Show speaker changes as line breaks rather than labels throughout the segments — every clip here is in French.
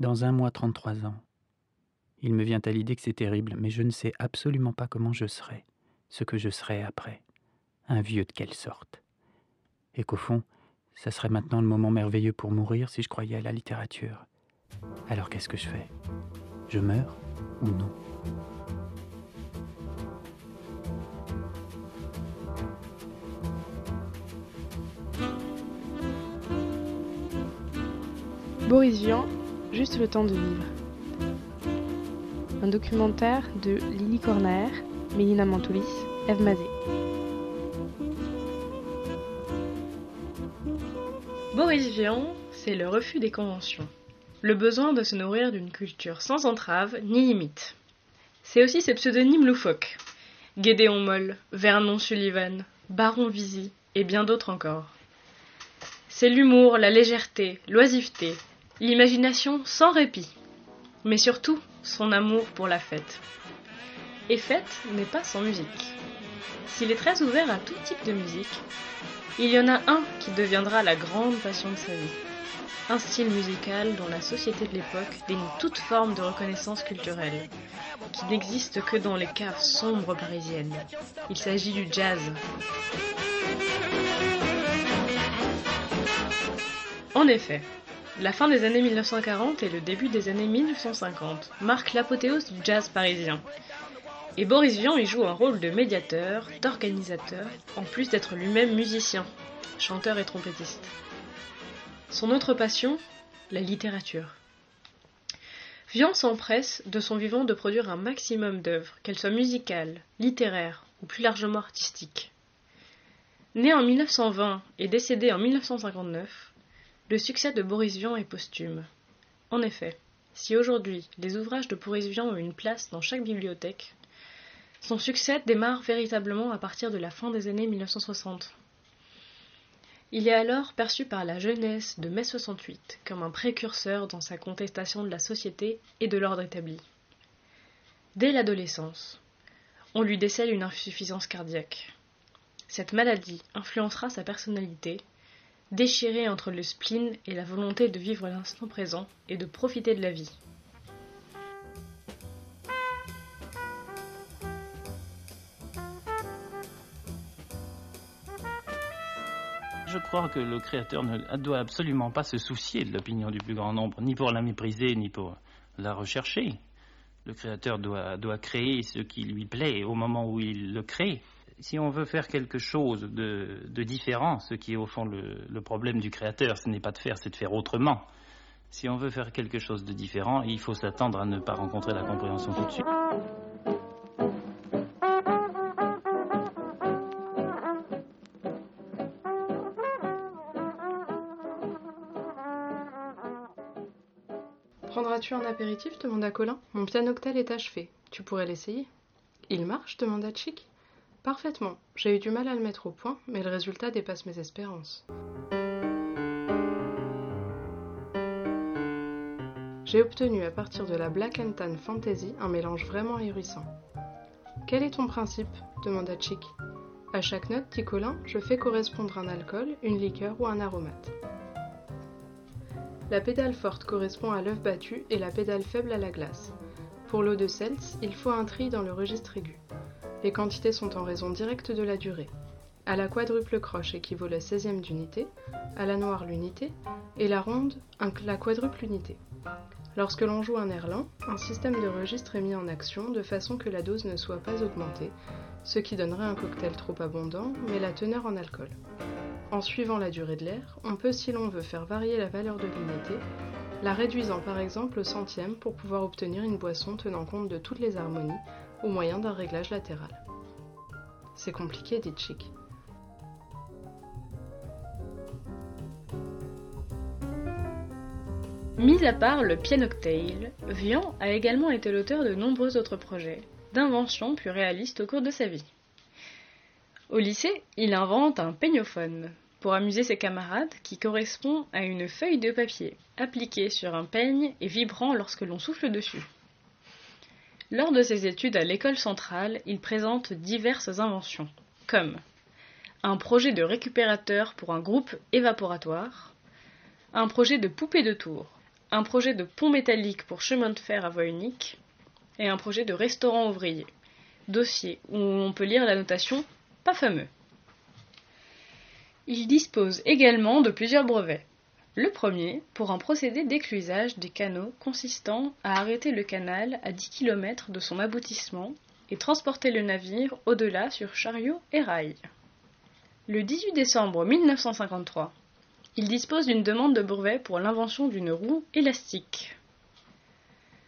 Dans un mois, 33 ans. Il me vient à l'idée que c'est terrible, mais je ne sais absolument pas comment je serai, ce que je serai après. Un vieux de quelle sorte. Et qu'au fond, ça serait maintenant le moment merveilleux pour mourir si je croyais à la littérature. Alors qu'est-ce que je fais? Je meurs ou non?
Boris Vian, Juste le temps de vivre. Un documentaire de Lily Corner, Mélina Mantoulis, Eve Mazet. Boris Vian, c'est le refus des conventions. Le besoin de se nourrir d'une culture sans entrave ni limite. C'est aussi ses pseudonymes loufoques. Gédéon Moll, Vernon Sullivan, Baron Visi et bien d'autres encore. C'est l'humour, la légèreté, l'oisiveté, l'imagination sans répit, mais surtout son amour pour la fête. Et fête n'est pas sans musique. S'il est très ouvert à tout type de musique, il y en a un qui deviendra la grande passion de sa vie. Un style musical dont la société de l'époque dénie toute forme de reconnaissance culturelle, qui n'existe que dans les caves sombres parisiennes. Il s'agit du jazz. En effet, la fin des années 1940 et le début des années 1950 marquent l'apothéose du jazz parisien. Et Boris Vian y joue un rôle de médiateur, d'organisateur, en plus d'être lui-même musicien, chanteur et trompettiste. Son autre passion, la littérature. Vian s'empresse de son vivant de produire un maximum d'œuvres, qu'elles soient musicales, littéraires ou plus largement artistiques. Né en 1920 et décédé en 1959, le succès de Boris Vian est posthume. En effet, si aujourd'hui les ouvrages de Boris Vian ont une place dans chaque bibliothèque, son succès démarre véritablement à partir de la fin des années 1960. Il est alors perçu par la jeunesse de mai 68 comme un précurseur dans sa contestation de la société et de l'ordre établi. Dès l'adolescence, on lui décèle une insuffisance cardiaque. Cette maladie influencera sa personnalité déchiré entre le spleen et la volonté de vivre l'instant présent et de profiter de la vie.
Je crois que le créateur ne doit absolument pas se soucier de l'opinion du plus grand nombre, ni pour la mépriser, ni pour la rechercher. Le créateur doit, doit créer ce qui lui plaît au moment où il le crée si on veut faire quelque chose de, différent, ce qui est au fond le, problème du créateur, ce n'est pas de faire, c'est de faire autrement. Si on veut faire quelque chose de différent, il faut s'attendre à ne pas rencontrer la compréhension tout de suite.
Prendras-tu un apéritif demanda Colin. Mon pianoctel est achevé. Tu pourrais l'essayer. Il marche demanda Chic. Parfaitement. J'ai eu du mal à le mettre au point, mais le résultat dépasse mes espérances. J'ai obtenu à partir de la Black and Tan Fantasy un mélange vraiment ahurissant. Quel est ton principe? demanda Chick. À chaque note, dit Colin, je fais correspondre un alcool, une liqueur ou un aromate. La pédale forte correspond à l'œuf battu et la pédale faible à la glace. Pour l'eau de Seltz, il faut un tri dans le registre aigu. Les quantités sont en raison directe de la durée. À la quadruple croche équivaut la 16e d'unité, à la noire l'unité, et la ronde la quadruple unité. Lorsque l'on joue un air lent, un système de registre est mis en action de façon que la dose ne soit pas augmentée, ce qui donnerait un cocktail trop abondant, mais la teneur en alcool. En suivant la durée de l'air, on peut, si l'on veut, faire varier la valeur de l'unité, la réduisant par exemple au centième pour pouvoir obtenir une boisson tenant compte de toutes les harmonies au moyen d'un réglage latéral. C'est compliqué, dit Chick. Mis à part le pianoctail, Vian a également été l'auteur de nombreux autres projets, d'inventions plus réalistes au cours de sa vie. Au lycée, il invente un peignophone pour amuser ses camarades qui correspond à une feuille de papier appliquée sur un peigne et vibrant lorsque l'on souffle dessus. Lors de ses études à l'école centrale, il présente diverses inventions, comme un projet de récupérateur pour un groupe évaporatoire, un projet de poupée de tour, un projet de pont métallique pour chemin de fer à voie unique et un projet de restaurant ouvrier, dossier où on peut lire la notation pas fameux. Il dispose également de plusieurs brevets. Le premier pour un procédé d'éclusage des canaux consistant à arrêter le canal à 10 km de son aboutissement et transporter le navire au-delà sur chariot et rail. Le 18 décembre 1953, il dispose d'une demande de brevet pour l'invention d'une roue élastique.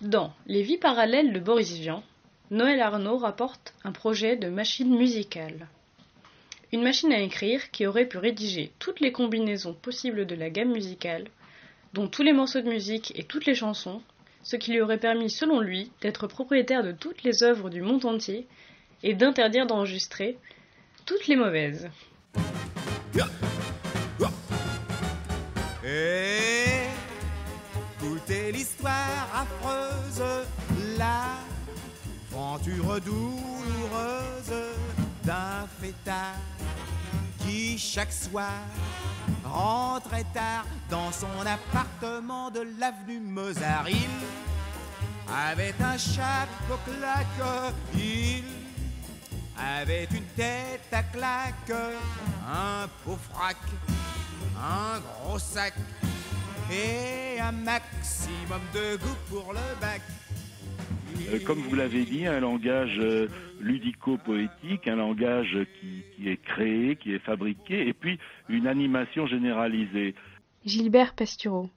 Dans Les vies parallèles de Boris Vian, Noël Arnaud rapporte un projet de machine musicale. Une machine à écrire qui aurait pu rédiger toutes les combinaisons possibles de la gamme musicale, dont tous les morceaux de musique et toutes les chansons, ce qui lui aurait permis, selon lui, d'être propriétaire de toutes les œuvres du monde entier et d'interdire d'enregistrer toutes les mauvaises.
Écoutez l'histoire affreuse, douloureuse d'un chaque soir rentrait tard dans son appartement de l'avenue Mozart. Il avait un chapeau claque, il avait une tête à claque, un beau frac, un gros sac et un maximum de goût pour le bac.
Euh, comme vous l'avez dit, un langage euh, ludico-poétique, un langage qui, qui, est créé, qui est fabriqué, et puis une animation généralisée.
Gilbert Pastureau.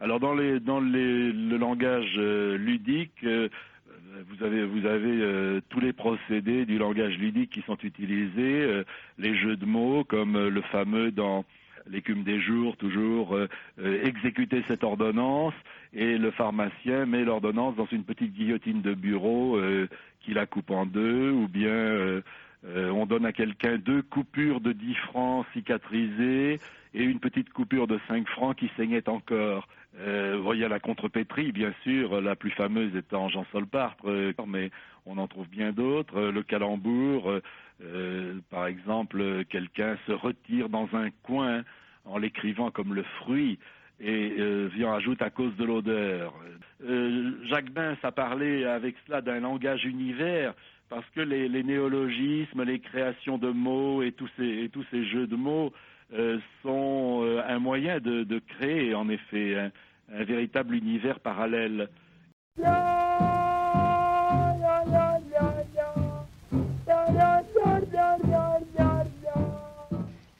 Alors dans, les, dans les, le langage euh, ludique, vous avez, vous avez euh, tous les procédés du langage ludique qui sont utilisés, les jeux de mots comme le fameux dans l'écume des jours, toujours euh, euh, exécuter cette ordonnance, et le pharmacien met l'ordonnance dans une petite guillotine de bureau euh, qui la coupe en deux, ou bien on donne à quelqu'un deux coupures de 10 francs cicatrisées et une petite coupure de 5 francs qui saignait encore. Euh, voyez la contrepétrie, bien sûr, la plus fameuse étant Jean Solpartre, mais on en trouve bien d'autres. Le calembour, euh, par exemple, quelqu'un se retire dans un coin en l'écrivant comme le fruit et euh, en ajoute à cause de l'odeur. Euh, Jacques Bins a parlé avec cela d'un langage univers parce que les, néologismes, les créations de mots et tous ces, jeux de mots euh, sont un moyen de, créer en effet un véritable univers parallèle.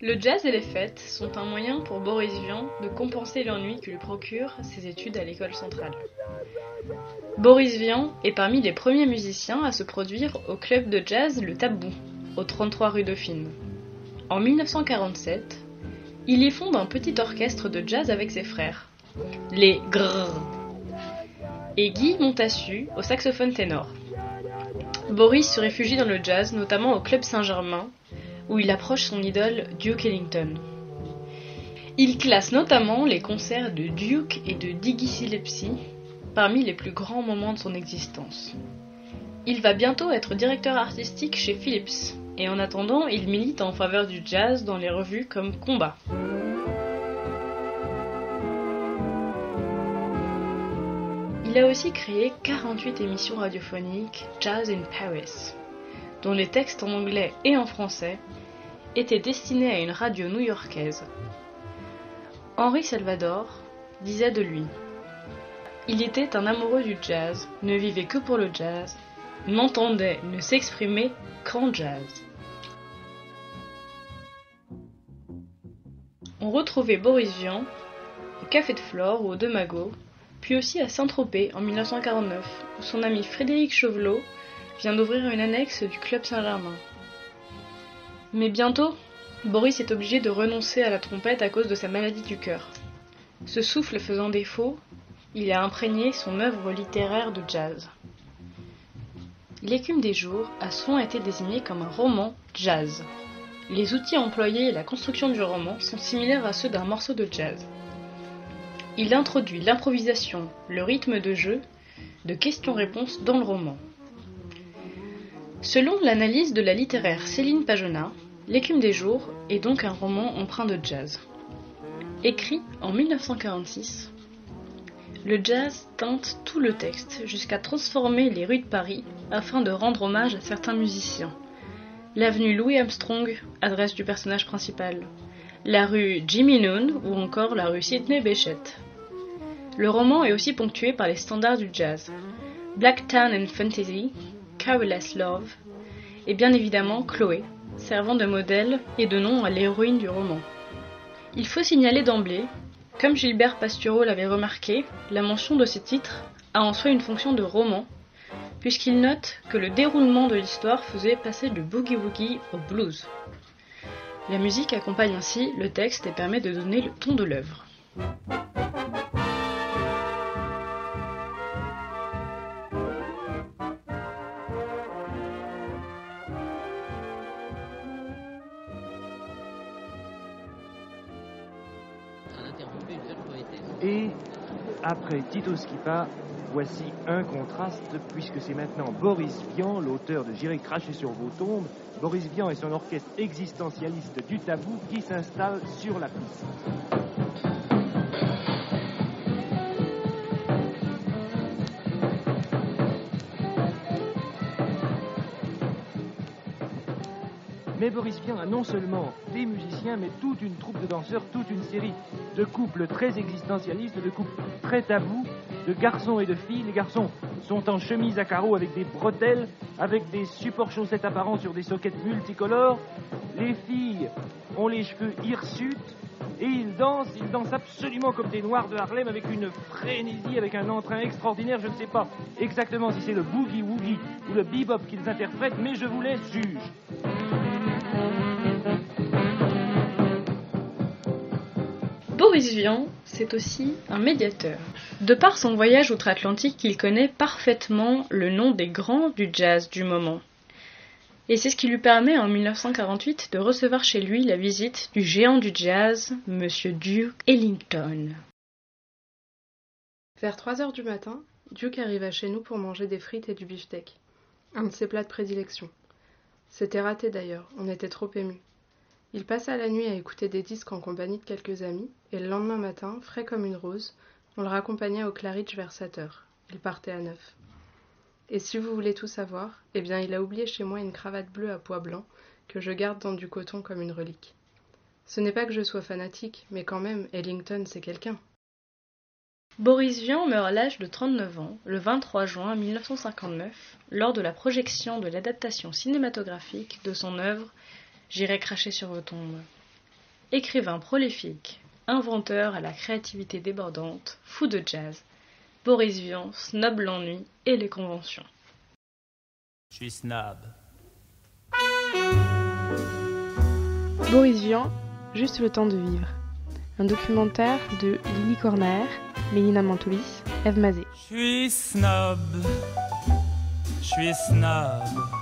Le jazz et les fêtes sont un moyen pour Boris Vian de compenser l'ennui que lui procurent ses études à l'école centrale. Boris Vian est parmi les premiers musiciens à se produire au club de jazz Le Tabou, au 33 rue Dauphine. En 1947, il y fonde un petit orchestre de jazz avec ses frères, les Grrr, et Guy Montassu au saxophone ténor. Boris se réfugie dans le jazz, notamment au Club Saint-Germain, où il approche son idole Duke Ellington. Il classe notamment les concerts de Duke et de Diggy Gillespie parmi les plus grands moments de son existence. Il va bientôt être directeur artistique chez Philips, et en attendant, il milite en faveur du jazz dans les revues comme Combat. Il a aussi créé 48 émissions radiophoniques Jazz in Paris, dont les textes en anglais et en français étaient destinés à une radio new-yorkaise. Henri Salvador disait de lui Il était un amoureux du jazz, ne vivait que pour le jazz, n'entendait, ne s'exprimait qu'en jazz. On retrouvait Boris Vian au Café de Flore ou au Demago, puis aussi à Saint-Tropez en 1949, où son ami Frédéric Chauvelot vient d'ouvrir une annexe du Club Saint-Germain. Mais bientôt, Boris est obligé de renoncer à la trompette à cause de sa maladie du cœur. Ce souffle faisant défaut, il a imprégné son œuvre littéraire de jazz. L'écume des jours a souvent été désigné comme un roman jazz. Les outils employés et la construction du roman sont similaires à ceux d'un morceau de jazz. Il introduit l'improvisation, le rythme de jeu, de questions-réponses dans le roman. Selon l'analyse de la littéraire Céline Pagenat, L'écume des jours est donc un roman empreint de jazz. Écrit en 1946, Le jazz teinte tout le texte jusqu'à transformer les rues de Paris afin de rendre hommage à certains musiciens. L'avenue Louis Armstrong, adresse du personnage principal. La rue Jimmy Noon ou encore la rue Sidney Bechet. Le roman est aussi ponctué par les standards du jazz. Black Town and Fantasy, Careless Love et bien évidemment Chloé, servant de modèle et de nom à l'héroïne du roman. Il faut signaler d'emblée, comme Gilbert Pastureau l'avait remarqué, la mention de ces titres a en soi une fonction de roman, puisqu'il note que le déroulement de l'histoire faisait passer du boogie-woogie au blues. La musique accompagne ainsi le texte et permet de donner le ton de l'œuvre.
Et après Tito Skipa, voici un contraste, puisque c'est maintenant Boris Vian, l'auteur de J'irai cracher sur vos tombes. Boris Vian et son orchestre existentialiste du tabou qui s'installe sur la piste. Mais Boris Vian a non seulement des musiciens, mais toute une troupe de danseurs, toute une série de couples très existentialistes, de couples très tabous, de garçons et de filles. Les garçons sont en chemise à carreaux avec des bretelles, avec des supports chaussettes apparents sur des soquettes multicolores. Les filles ont les cheveux hirsutes et ils dansent, ils dansent absolument comme des noirs de Harlem avec une frénésie, avec un entrain extraordinaire. Je ne sais pas exactement si c'est le boogie-woogie ou le bebop qu'ils interprètent, mais je vous laisse juge.
Boris Vian, c'est aussi un médiateur. De par son voyage outre-Atlantique, il connaît parfaitement le nom des grands du jazz du moment. Et c'est ce qui lui permet en 1948 de recevoir chez lui la visite du géant du jazz, Monsieur Duke Ellington.
Vers 3 heures du matin, Duke arriva chez nous pour manger des frites et du beefsteak, un de ses plats de prédilection. C'était raté d'ailleurs, on était trop émus. Il passa la nuit à écouter des disques en compagnie de quelques amis, et le lendemain matin, frais comme une rose, on le raccompagna au Claridge vers 7 heures. Il partait à neuf. Et si vous voulez tout savoir, eh bien il a oublié chez moi une cravate bleue à pois blanc que je garde dans du coton comme une relique. Ce n'est pas que je sois fanatique, mais quand même, Ellington, c'est quelqu'un.
Boris Vian meurt à l'âge de 39 ans, le 23 juin 1959, lors de la projection de l'adaptation cinématographique de son œuvre J'irai cracher sur vos tombes. Écrivain prolifique, inventeur à la créativité débordante, fou de jazz, Boris Vian snob l'ennui et les conventions.
Je suis snob.
Boris Vian, Juste le temps de vivre. Un documentaire de Lily Corner, Mélina Mantoulis, Eve Mazet.
Je suis snob. Je suis snob.